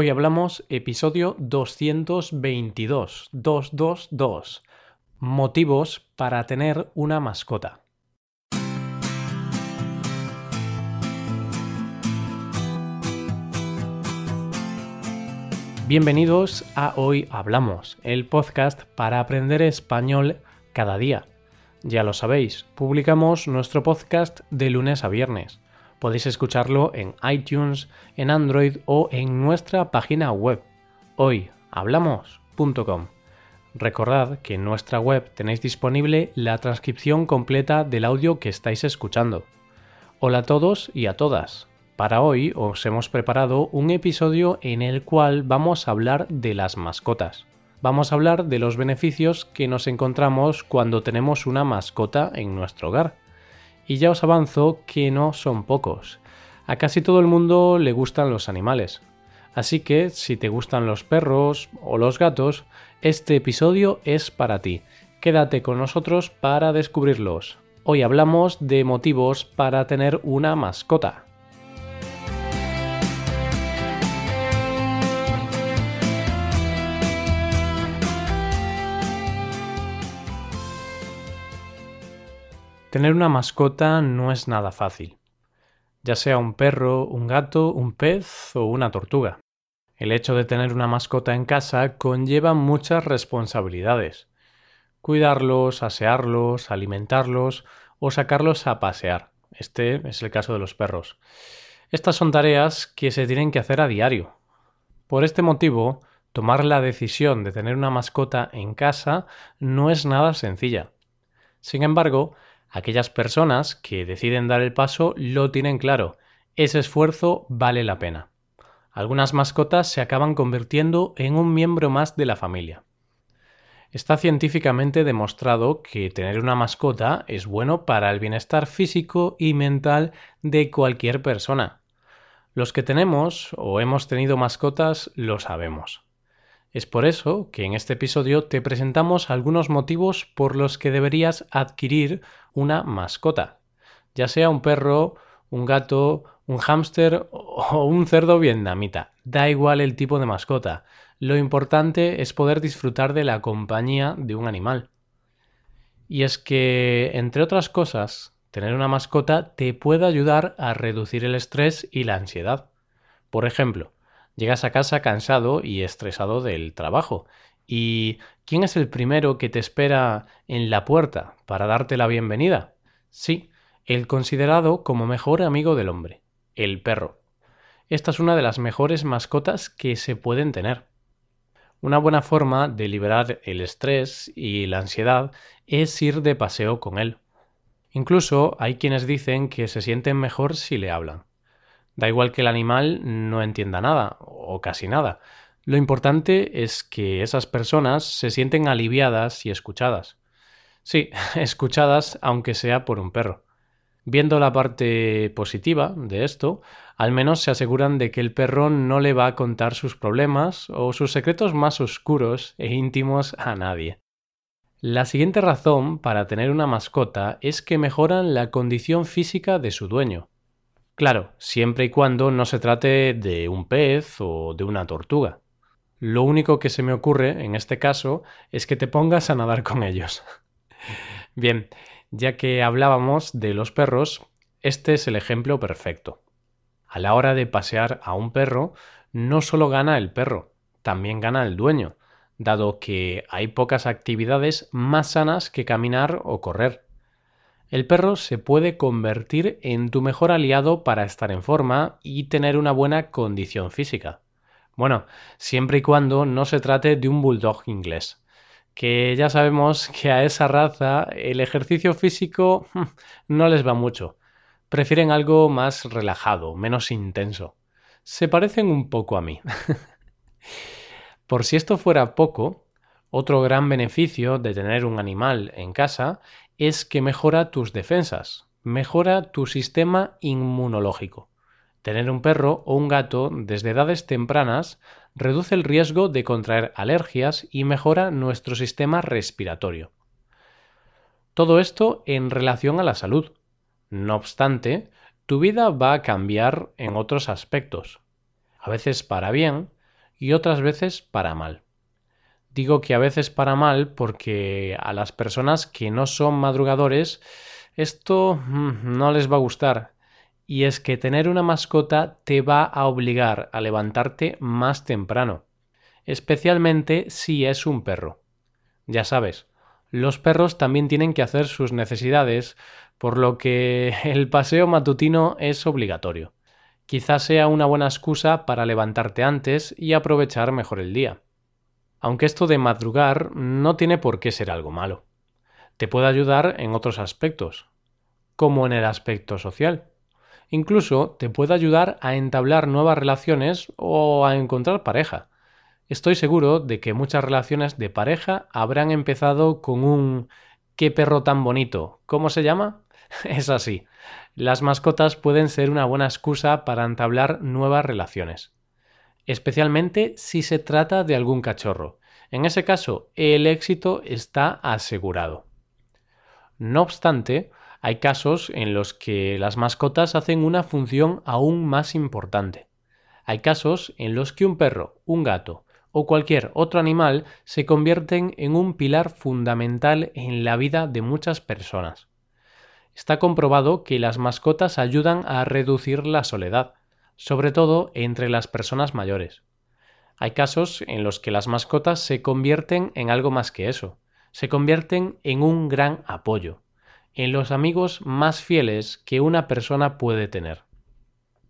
Hoy hablamos episodio 222, 222, motivos para tener una mascota. Bienvenidos a Hoy Hablamos, el podcast para aprender español cada día. Ya lo sabéis, publicamos nuestro podcast de lunes a viernes Podéis escucharlo en iTunes, en Android o en nuestra página web hoyhablamos.com. Recordad que en nuestra web tenéis disponible la transcripción completa del audio que estáis escuchando. Hola a todos y a todas. Para hoy os hemos preparado un episodio en el cual vamos a hablar de las mascotas. Vamos a hablar de los beneficios que nos encontramos cuando tenemos una mascota en nuestro hogar y ya os avanzo que no son pocos. A casi todo el mundo le gustan los animales. Así que si te gustan los perros o los gatos, este episodio es para ti. Quédate con nosotros para descubrirlos. Hoy hablamos de motivos para tener una mascota. Tener una mascota no es nada fácil, ya sea un perro, un gato, un pez o una tortuga. El hecho de tener una mascota en casa conlleva muchas responsabilidades. Cuidarlos, asearlos, alimentarlos o sacarlos a pasear. Este es el caso de los perros. Estas son tareas que se tienen que hacer a diario. Por este motivo, tomar la decisión de tener una mascota en casa no es nada sencilla. Sin embargo, Aquellas personas que deciden dar el paso lo tienen claro. Ese esfuerzo vale la pena. Algunas mascotas se acaban convirtiendo en un miembro más de la familia. Está científicamente demostrado que tener una mascota es bueno para el bienestar físico y mental de cualquier persona. Los que tenemos o hemos tenido mascotas lo sabemos. Es por eso que en este episodio te presentamos algunos motivos por los que deberías adquirir una mascota, ya sea un perro, un gato, un hámster o un cerdo vietnamita. Da igual el tipo de mascota. Lo importante es poder disfrutar de la compañía de un animal. Y es que, entre otras cosas, tener una mascota te puede ayudar a reducir el estrés y la ansiedad. Por ejemplo, Llegas a casa cansado y estresado del trabajo. ¿Y quién es el primero que te espera en la puerta para darte la bienvenida? Sí, el considerado como mejor amigo del hombre, el perro. Esta es una de las mejores mascotas que se pueden tener. Una buena forma de liberar el estrés y la ansiedad es ir de paseo con él. Incluso hay quienes dicen que se sienten mejor si le hablan. Da igual que el animal no entienda nada, o casi nada. Lo importante es que esas personas se sienten aliviadas y escuchadas. Sí, escuchadas aunque sea por un perro. Viendo la parte positiva de esto, al menos se aseguran de que el perro no le va a contar sus problemas o sus secretos más oscuros e íntimos a nadie. La siguiente razón para tener una mascota es que mejoran la condición física de su dueño. Claro, siempre y cuando no se trate de un pez o de una tortuga. Lo único que se me ocurre en este caso es que te pongas a nadar con ellos. Bien, ya que hablábamos de los perros, este es el ejemplo perfecto. A la hora de pasear a un perro, no solo gana el perro, también gana el dueño, dado que hay pocas actividades más sanas que caminar o correr. El perro se puede convertir en tu mejor aliado para estar en forma y tener una buena condición física. Bueno, siempre y cuando no se trate de un bulldog inglés, que ya sabemos que a esa raza el ejercicio físico no les va mucho. Prefieren algo más relajado, menos intenso. Se parecen un poco a mí. Por si esto fuera poco, otro gran beneficio de tener un animal en casa es que mejora tus defensas, mejora tu sistema inmunológico. Tener un perro o un gato desde edades tempranas reduce el riesgo de contraer alergias y mejora nuestro sistema respiratorio. Todo esto en relación a la salud. No obstante, tu vida va a cambiar en otros aspectos. A veces para bien, y otras veces para mal. Digo que a veces para mal porque a las personas que no son madrugadores esto mm, no les va a gustar. Y es que tener una mascota te va a obligar a levantarte más temprano, especialmente si es un perro. Ya sabes, los perros también tienen que hacer sus necesidades, por lo que el paseo matutino es obligatorio. Quizás sea una buena excusa para levantarte antes y aprovechar mejor el día. Aunque esto de madrugar no tiene por qué ser algo malo. Te puede ayudar en otros aspectos, como en el aspecto social. Incluso te puede ayudar a entablar nuevas relaciones o a encontrar pareja. Estoy seguro de que muchas relaciones de pareja habrán empezado con un qué perro tan bonito. ¿Cómo se llama? es así. Las mascotas pueden ser una buena excusa para entablar nuevas relaciones especialmente si se trata de algún cachorro. En ese caso, el éxito está asegurado. No obstante, hay casos en los que las mascotas hacen una función aún más importante. Hay casos en los que un perro, un gato o cualquier otro animal se convierten en un pilar fundamental en la vida de muchas personas. Está comprobado que las mascotas ayudan a reducir la soledad, sobre todo entre las personas mayores. Hay casos en los que las mascotas se convierten en algo más que eso, se convierten en un gran apoyo, en los amigos más fieles que una persona puede tener.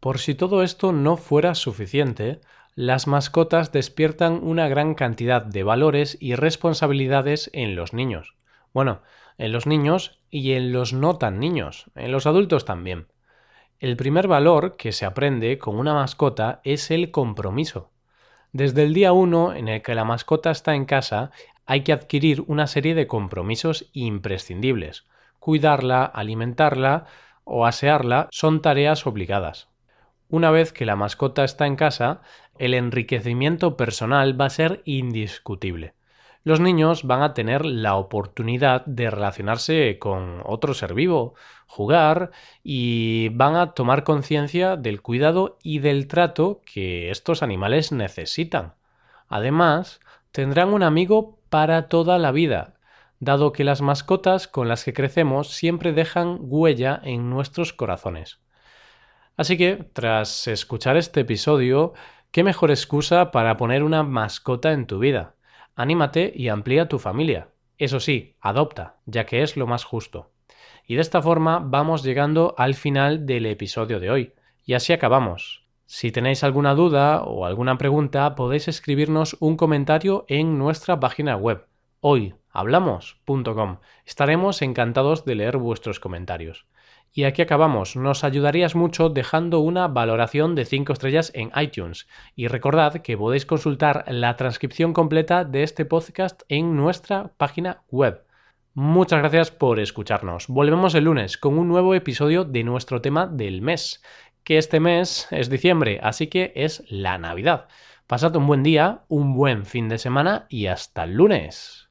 Por si todo esto no fuera suficiente, las mascotas despiertan una gran cantidad de valores y responsabilidades en los niños. Bueno, en los niños y en los no tan niños, en los adultos también. El primer valor que se aprende con una mascota es el compromiso. Desde el día 1 en el que la mascota está en casa, hay que adquirir una serie de compromisos imprescindibles. Cuidarla, alimentarla o asearla son tareas obligadas. Una vez que la mascota está en casa, el enriquecimiento personal va a ser indiscutible los niños van a tener la oportunidad de relacionarse con otro ser vivo, jugar y van a tomar conciencia del cuidado y del trato que estos animales necesitan. Además, tendrán un amigo para toda la vida, dado que las mascotas con las que crecemos siempre dejan huella en nuestros corazones. Así que, tras escuchar este episodio, ¿qué mejor excusa para poner una mascota en tu vida? Anímate y amplía tu familia. Eso sí, adopta, ya que es lo más justo. Y de esta forma vamos llegando al final del episodio de hoy. Y así acabamos. Si tenéis alguna duda o alguna pregunta, podéis escribirnos un comentario en nuestra página web hoyhablamos.com. Estaremos encantados de leer vuestros comentarios. Y aquí acabamos. Nos ayudarías mucho dejando una valoración de 5 estrellas en iTunes. Y recordad que podéis consultar la transcripción completa de este podcast en nuestra página web. Muchas gracias por escucharnos. Volvemos el lunes con un nuevo episodio de nuestro tema del mes, que este mes es diciembre, así que es la Navidad. Pasad un buen día, un buen fin de semana y hasta el lunes.